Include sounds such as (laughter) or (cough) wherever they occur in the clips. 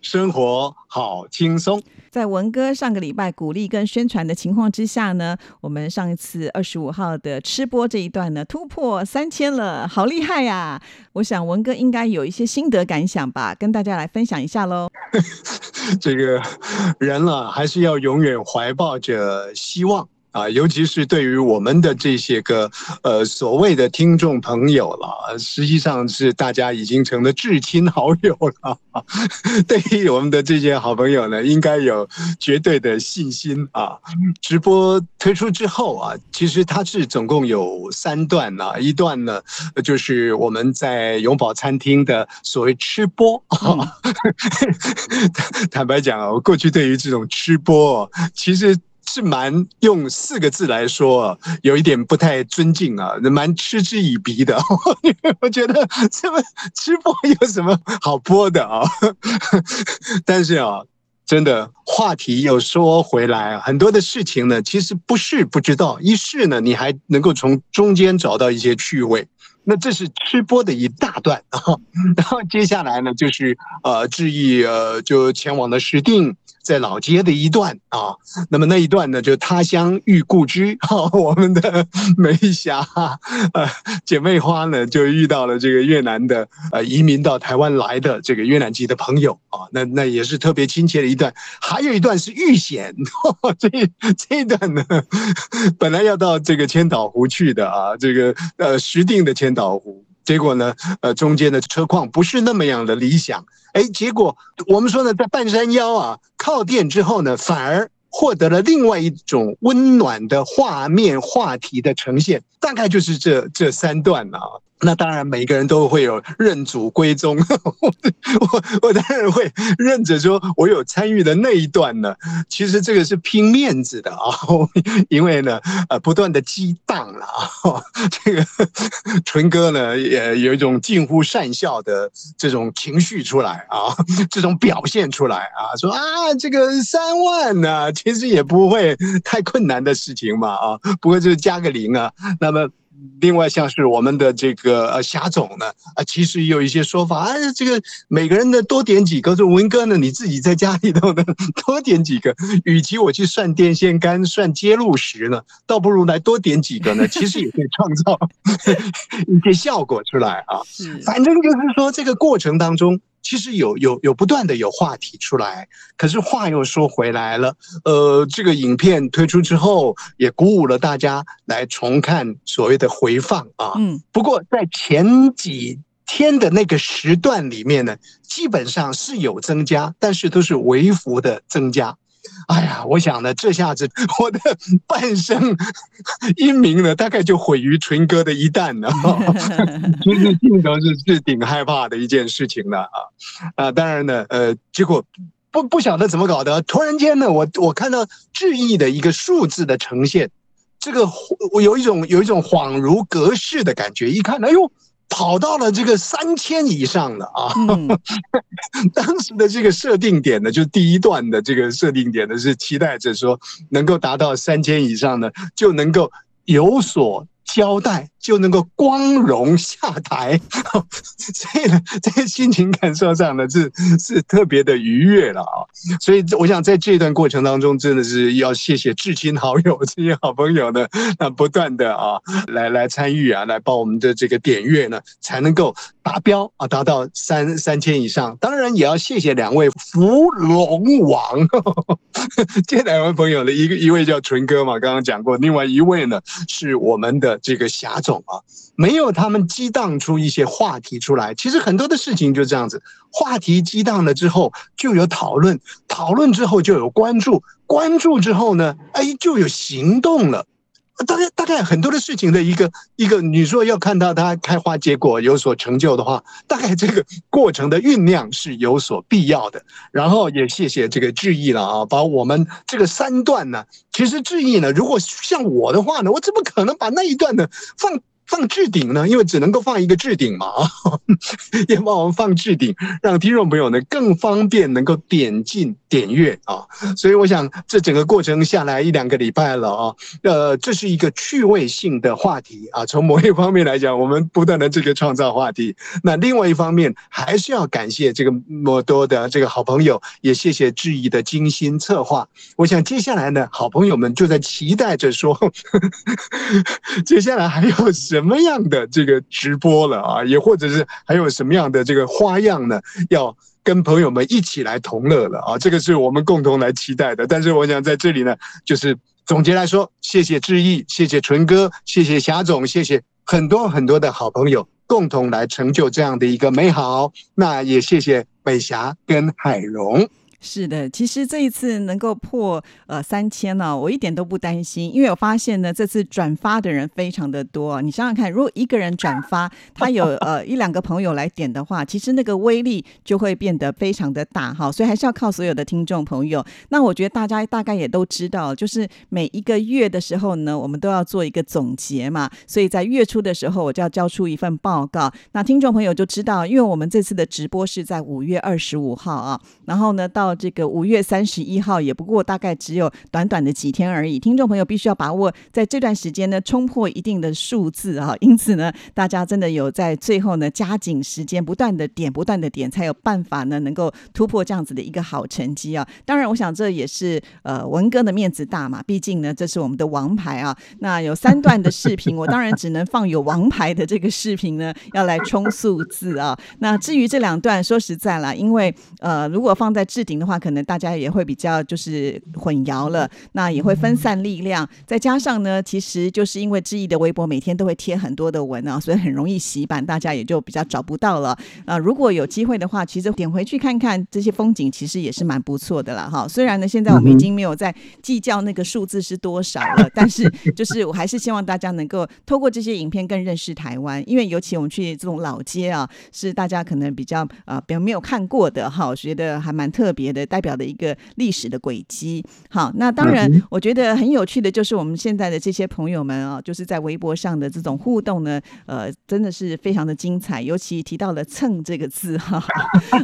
生活好轻松。在文哥上个礼拜鼓励跟宣传的情况之下呢，我们上一次二十五号的吃播这一段呢，突破三千了，好厉害呀！我想文哥应该有一些心得感想吧，跟大家来分享一下喽。(laughs) 这个人了，还是要永远怀抱着希望。啊，尤其是对于我们的这些个呃所谓的听众朋友了，实际上是大家已经成了至亲好友了。(laughs) 对于我们的这些好朋友呢，应该有绝对的信心啊。直播推出之后啊，其实它是总共有三段啊，一段呢就是我们在永宝餐厅的所谓吃播。(laughs) 坦白讲啊，我过去对于这种吃播，其实。是蛮用四个字来说，有一点不太尊敬啊，蛮嗤之以鼻的。(laughs) 我觉得这么吃播有什么好播的啊？(laughs) 但是啊，真的话题又说回来，很多的事情呢，其实不是不知道，一试呢，你还能够从中间找到一些趣味。那这是吃播的一大段啊，(laughs) 然后接下来呢，就是呃，致意呃，就前往的石定。在老街的一段啊，那么那一段呢，就他乡遇故知哈，(laughs) 我们的梅霞呃姐妹花呢，就遇到了这个越南的呃移民到台湾来的这个越南籍的朋友啊，那那也是特别亲切的一段。还有一段是遇险，(laughs) 这这一段呢，本来要到这个千岛湖去的啊，这个呃石定的千岛湖。结果呢？呃，中间的车况不是那么样的理想。哎，结果我们说呢，在半山腰啊，靠电之后呢，反而获得了另外一种温暖的画面话题的呈现。大概就是这这三段啊。那当然，每个人都会有认祖归宗。(laughs) 我我当然会认着说，我有参与的那一段呢。其实这个是拼面子的啊，(laughs) 因为呢，呃，不断的激荡了啊。(laughs) 这个纯哥呢，也有一种近乎善笑的这种情绪出来啊，这种表现出来啊，说啊，这个三万呢，其实也不会太困难的事情嘛啊，不过就是加个零啊，那么。另外，像是我们的这个呃霞总呢，啊，其实也有一些说法，啊，这个每个人的多点几个，这文哥呢，你自己在家里头呢 (laughs) 多点几个，与其我去算电线杆、算接路石呢，倒不如来多点几个呢，(laughs) 其实也可以创造 (laughs) 一些效果出来啊。反正就是说，这个过程当中。其实有有有不断的有话题出来，可是话又说回来了，呃，这个影片推出之后，也鼓舞了大家来重看所谓的回放啊。嗯，不过在前几天的那个时段里面呢，基本上是有增加，但是都是微幅的增加。哎呀，我想呢，这下子 (laughs) 我的半生英名呢，大概就毁于纯哥的一旦了。(laughs) 其实镜头是是挺害怕的一件事情的啊啊！当然呢，呃，结果不不晓得怎么搞的，突然间呢，我我看到致意的一个数字的呈现，这个我有一种有一种恍如隔世的感觉，一看，哎呦！跑到了这个三千以上的啊！(laughs) 当时的这个设定点呢，就第一段的这个设定点呢，是期待着说能够达到三千以上呢，就能够有所。交代就能够光荣下台，(laughs) 所以呢，在心情感受上呢是是特别的愉悦了啊。所以我想在这段过程当中，真的是要谢谢至亲好友这些好朋友呢，那不断的啊来来参与啊，来帮我们的这个点阅呢，才能够达标啊，达到三三千以上。当然也要谢谢两位福龙王，(laughs) 这两位朋友的一个一位叫纯哥嘛，刚刚讲过，另外一位呢是我们的。这个侠种啊，没有他们激荡出一些话题出来。其实很多的事情就这样子，话题激荡了之后，就有讨论，讨论之后就有关注，关注之后呢，哎，就有行动了。大概大概很多的事情的一个一个，你说要看到它开花结果有所成就的话，大概这个过程的酝酿是有所必要的。然后也谢谢这个志毅了啊，把我们这个三段呢，其实志毅呢，如果像我的话呢，我怎么可能把那一段呢放？放置顶呢？因为只能够放一个置顶嘛啊，(laughs) 也帮我们放置顶，让听众朋友呢更方便能够点进点阅啊。所以我想这整个过程下来一两个礼拜了啊，呃，这是一个趣味性的话题啊。从某一方面来讲，我们不断的这个创造话题。那另外一方面，还是要感谢这个莫多的这个好朋友，也谢谢质疑的精心策划。我想接下来呢，好朋友们就在期待着说，(laughs) 接下来还有什。什么样的这个直播了啊？也或者是还有什么样的这个花样呢？要跟朋友们一起来同乐了啊！这个是我们共同来期待的。但是我想在这里呢，就是总结来说，谢谢志毅，谢谢纯哥，谢谢霞总，谢谢很多很多的好朋友，共同来成就这样的一个美好。那也谢谢美霞跟海荣。是的，其实这一次能够破呃三千呢，我一点都不担心，因为我发现呢，这次转发的人非常的多。你想想看，如果一个人转发，他有呃一两个朋友来点的话，其实那个威力就会变得非常的大哈。所以还是要靠所有的听众朋友。那我觉得大家大概也都知道，就是每一个月的时候呢，我们都要做一个总结嘛。所以在月初的时候，我就要交出一份报告。那听众朋友就知道，因为我们这次的直播是在五月二十五号啊，然后呢到。这个五月三十一号也不过大概只有短短的几天而已，听众朋友必须要把握在这段时间呢冲破一定的数字啊！因此呢，大家真的有在最后呢加紧时间，不断的点，不断的点，才有办法呢能够突破这样子的一个好成绩啊！当然，我想这也是呃文哥的面子大嘛，毕竟呢这是我们的王牌啊。那有三段的视频，我当然只能放有王牌的这个视频呢，要来冲数字啊。那至于这两段，说实在啦，因为呃如果放在置顶的。话可能大家也会比较就是混淆了，那也会分散力量。再加上呢，其实就是因为志毅的微博每天都会贴很多的文啊，所以很容易洗版，大家也就比较找不到了啊。如果有机会的话，其实点回去看看这些风景，其实也是蛮不错的了哈。虽然呢，现在我们已经没有在计较那个数字是多少了，(laughs) 但是就是我还是希望大家能够透过这些影片更认识台湾，因为尤其我们去这种老街啊，是大家可能比较呃比较没有看过的哈，我觉得还蛮特别的。代表的一个历史的轨迹。好，那当然，我觉得很有趣的就是我们现在的这些朋友们啊，就是在微博上的这种互动呢，呃，真的是非常的精彩。尤其提到了“蹭”这个字哈，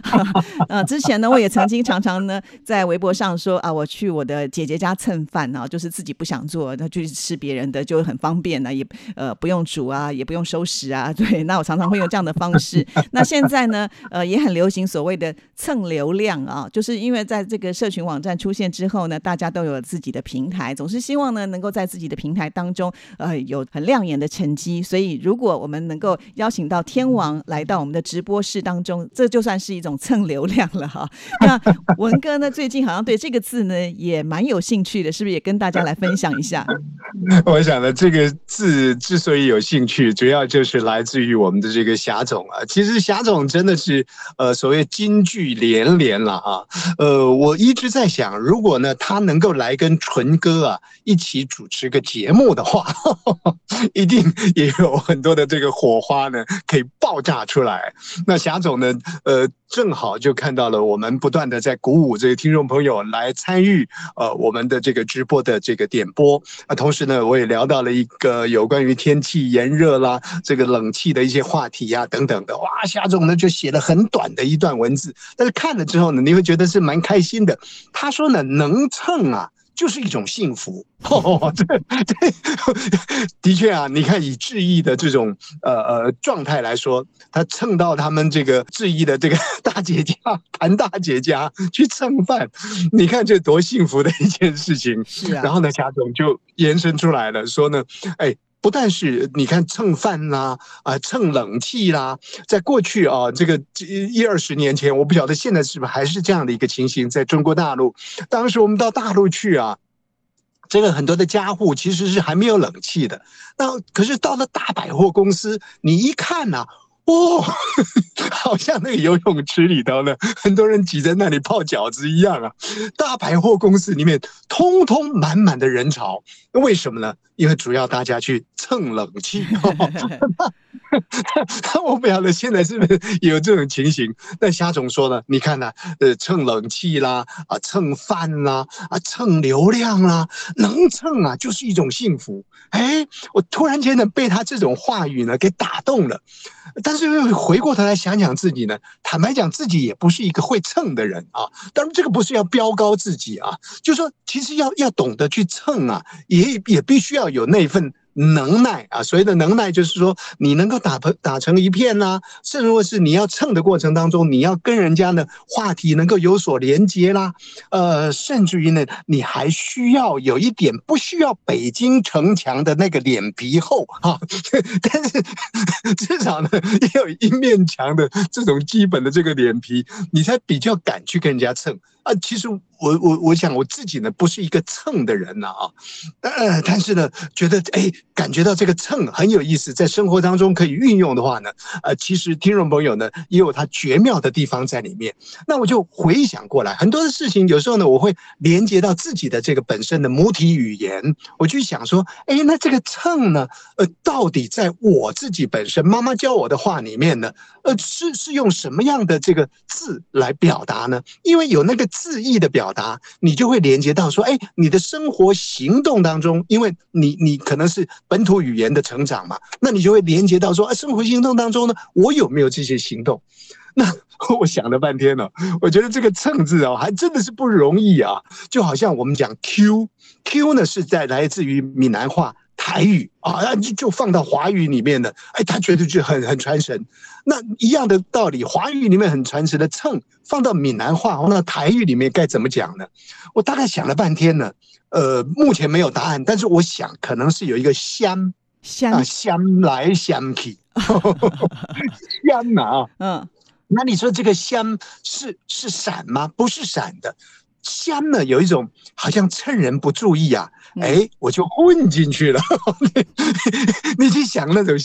(laughs) 呃，之前呢，我也曾经常常呢在微博上说啊，我去我的姐姐家蹭饭啊，就是自己不想做，那就吃别人的，就很方便呢，也呃不用煮啊，也不用收拾啊。(laughs) 对，那我常常会用这样的方式。那现在呢，呃，也很流行所谓的蹭流量啊，就是。因为在这个社群网站出现之后呢，大家都有自己的平台，总是希望呢能够在自己的平台当中，呃，有很亮眼的成绩。所以，如果我们能够邀请到天王来到我们的直播室当中，这就算是一种蹭流量了哈。那文哥呢，最近好像对这个字呢也蛮有兴趣的，是不是也跟大家来分享一下？(laughs) 我想呢，这个字之所以有兴趣，主要就是来自于我们的这个霞总啊。其实霞总真的是呃所谓金句连连了啊。呃，我一直在想，如果呢他能够来跟纯哥啊一起主持个节目的话，(laughs) 一定也有很多的这个火花呢可以爆炸出来。那霞总呢，呃，正好就看到了我们不断的在鼓舞这些听众朋友来参与呃我们的这个直播的这个点播啊，同时呢，我也聊到了一个有关于天气炎热啦，这个冷气的一些话题呀等等的。哇，夏总呢就写了很短的一段文字，但是看了之后呢，你会觉得是。蛮开心的，他说呢，能蹭啊，就是一种幸福。(laughs) 哦，这这 (laughs) 的确啊，你看以志毅的这种呃呃状态来说，他蹭到他们这个志毅的这个大姐家，谭大姐家去蹭饭，你看这多幸福的一件事情。是啊，然后呢，贾总就延伸出来了，说呢，哎。不但是你看蹭饭啦，啊蹭冷气啦，在过去啊，这个一二十年前，我不晓得现在是不是还是这样的一个情形，在中国大陆，当时我们到大陆去啊，这个很多的家户其实是还没有冷气的，那可是到了大百货公司，你一看呢，哦，(laughs) 好像那个游泳池里头呢，很多人挤在那里泡饺子一样啊。大百货公司里面通通满满的人潮，为什么呢？因为主要大家去蹭冷气。(laughs) (laughs) 我不晓得现在是不是有这种情形。那夏总说呢，你看呢，呃，蹭冷气啦，啊，蹭饭啦，啊，蹭流量啦，能蹭啊，就是一种幸福。哎，我突然间呢，被他这种话语呢给打动了。但是又回过头来想想自己呢，坦白讲，自己也不是一个会蹭的人啊。当然，这个不是要标高自己啊，就是说其实要要懂得去蹭啊，也也必须要有那份。能耐啊，所谓的能耐就是说，你能够打成打成一片呐，甚至是你要蹭的过程当中，你要跟人家的话题能够有所连接啦，呃，甚至于呢，你还需要有一点不需要北京城墙的那个脸皮厚啊，(laughs) 但是 (laughs) 至少呢，也有一面墙的这种基本的这个脸皮，你才比较敢去跟人家蹭。啊，其实我我我想我自己呢，不是一个蹭的人呐啊，呃，但是呢，觉得哎，感觉到这个蹭很有意思，在生活当中可以运用的话呢，呃，其实听众朋友呢也有他绝妙的地方在里面。那我就回想过来，很多的事情，有时候呢，我会连接到自己的这个本身的母体语言，我去想说，哎，那这个蹭呢，呃，到底在我自己本身妈妈教我的话里面呢，呃，是是用什么样的这个字来表达呢？因为有那个。字意的表达，你就会连接到说，哎，你的生活行动当中，因为你你可能是本土语言的成长嘛，那你就会连接到说，哎，生活行动当中呢，我有没有这些行动？那我想了半天呢，我觉得这个“蹭”字哦，还真的是不容易啊。就好像我们讲 “q”，“q” 呢是在来自于闽南话。台语啊，就就放到华语里面的，哎，他觉得就很很传神。那一样的道理，华语里面很传神的蹭，放到闽南话那台语里面该怎么讲呢？我大概想了半天呢，呃，目前没有答案，但是我想可能是有一个香香香来香去，(laughs) 香啊，嗯，那你说这个香是是闪吗？不是闪的。香呢，有一种好像趁人不注意啊，哎，我就混进去了。(laughs) 你去想那种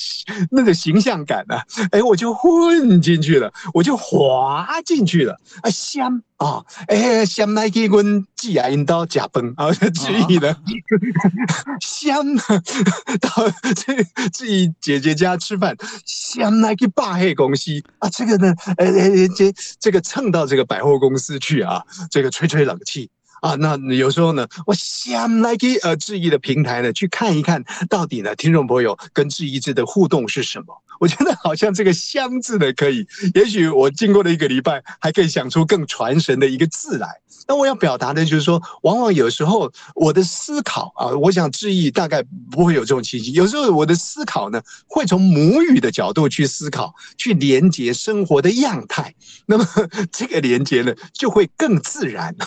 那种形象感啊，哎，我就混进去了，我就滑进去了啊，香啊，哎，先来去阮寄啊，引到假崩啊，(laughs) 至于呢，(laughs) 先 (laughs) 到这自己姐姐家吃饭，先来去霸黑公司啊，这个呢，呃呃，这这个蹭到这个百货公司去啊，这个吹吹冷气啊，那有时候呢，我想来给呃志毅的平台呢去看一看到底呢，听众朋友跟志毅之的互动是什么？我觉得好像这个“香”字呢，可以，也许我经过了一个礼拜，还可以想出更传神的一个字来。那我要表达的就是说，往往有时候我的思考啊，我想志毅大概不会有这种情形。有时候我的思考呢，会从母语的角度去思考，去连接生活的样态。那么 (laughs) 这个连接呢，就会更自然。(laughs)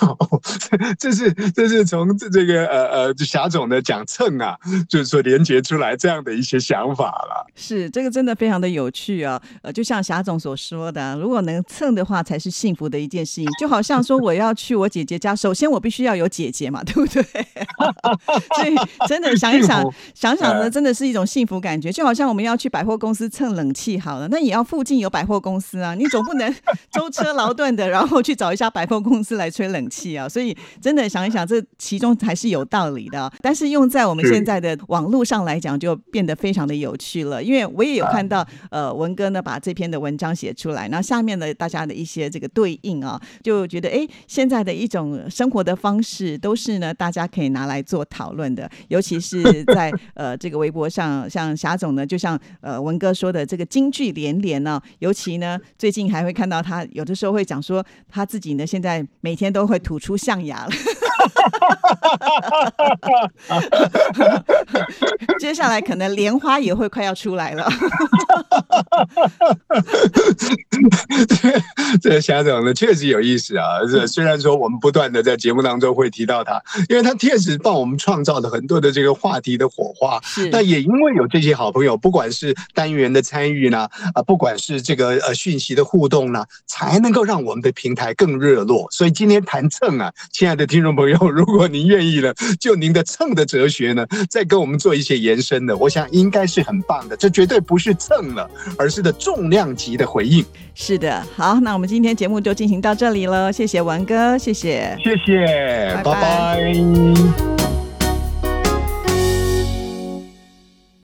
这是这是从这这个呃呃霞总的讲蹭啊，就是说连接出来这样的一些想法了。是这个真的。非常的有趣啊，呃，就像霞总所说的，如果能蹭的话，才是幸福的一件事情。就好像说，我要去我姐姐家，首先我必须要有姐姐嘛，对不对？(laughs) 所以真的想一想，想想呢，真的是一种幸福感觉。就好像我们要去百货公司蹭冷气，好了，那也要附近有百货公司啊，你总不能 (laughs) 舟车劳顿的，然后去找一家百货公司来吹冷气啊。所以真的想一想，这其中还是有道理的。但是用在我们现在的网络上来讲，就变得非常的有趣了。因为我也有看到。(laughs) 呃，文哥呢把这篇的文章写出来，然后下面的大家的一些这个对应啊，就觉得哎，现在的一种生活的方式都是呢，大家可以拿来做讨论的，尤其是在呃这个微博上，像霞总呢，就像呃文哥说的这个金句连连呢，尤其呢最近还会看到他有的时候会讲说他自己呢现在每天都会吐出象牙了。(laughs) (laughs) 接下来可能莲花也会快要出来了。(laughs) 这个霞总呢确实有意思啊！这虽然说我们不断的在节目当中会提到他，因为他确实帮我们创造了很多的这个话题的火花。是，那也因为有这些好朋友，不管是单元的参与呢，啊，不管是这个呃讯息的互动呢，才能够让我们的平台更热络。所以今天谈蹭啊，亲爱的听众朋友，(laughs) 如果您愿意了，就您的蹭的哲学呢，再跟我们做一些。延伸的，我想应该是很棒的。这绝对不是蹭了，而是的重量级的回应。是的，好，那我们今天节目就进行到这里了，谢谢文哥，谢谢，谢谢，拜拜拜拜